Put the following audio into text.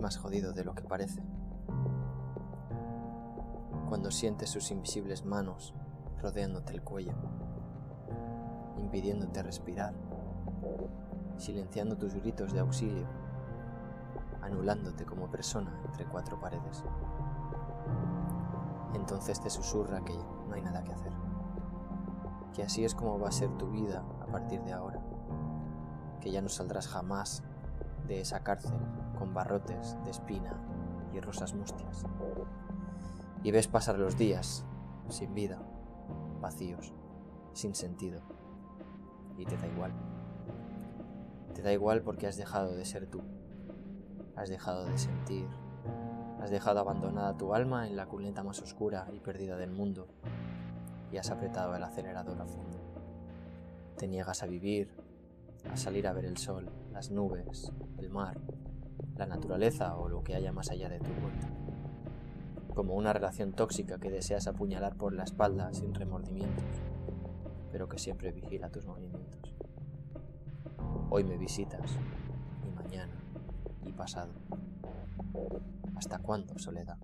más jodido de lo que parece. Cuando sientes sus invisibles manos rodeándote el cuello, impidiéndote respirar, silenciando tus gritos de auxilio, anulándote como persona entre cuatro paredes. Entonces te susurra que no hay nada que hacer, que así es como va a ser tu vida a partir de ahora, que ya no saldrás jamás de esa cárcel con barrotes de espina y rosas mustias. Y ves pasar los días sin vida, vacíos, sin sentido. Y te da igual. Te da igual porque has dejado de ser tú. Has dejado de sentir. Has dejado abandonada tu alma en la cuneta más oscura y perdida del mundo. Y has apretado el acelerador a fondo. Te niegas a vivir, a salir a ver el sol, las nubes, el mar, la naturaleza o lo que haya más allá de tu puerta. Como una relación tóxica que deseas apuñalar por la espalda sin remordimientos, pero que siempre vigila tus movimientos. Hoy me visitas, y mañana, y pasado. ¿Hasta cuándo, soledad?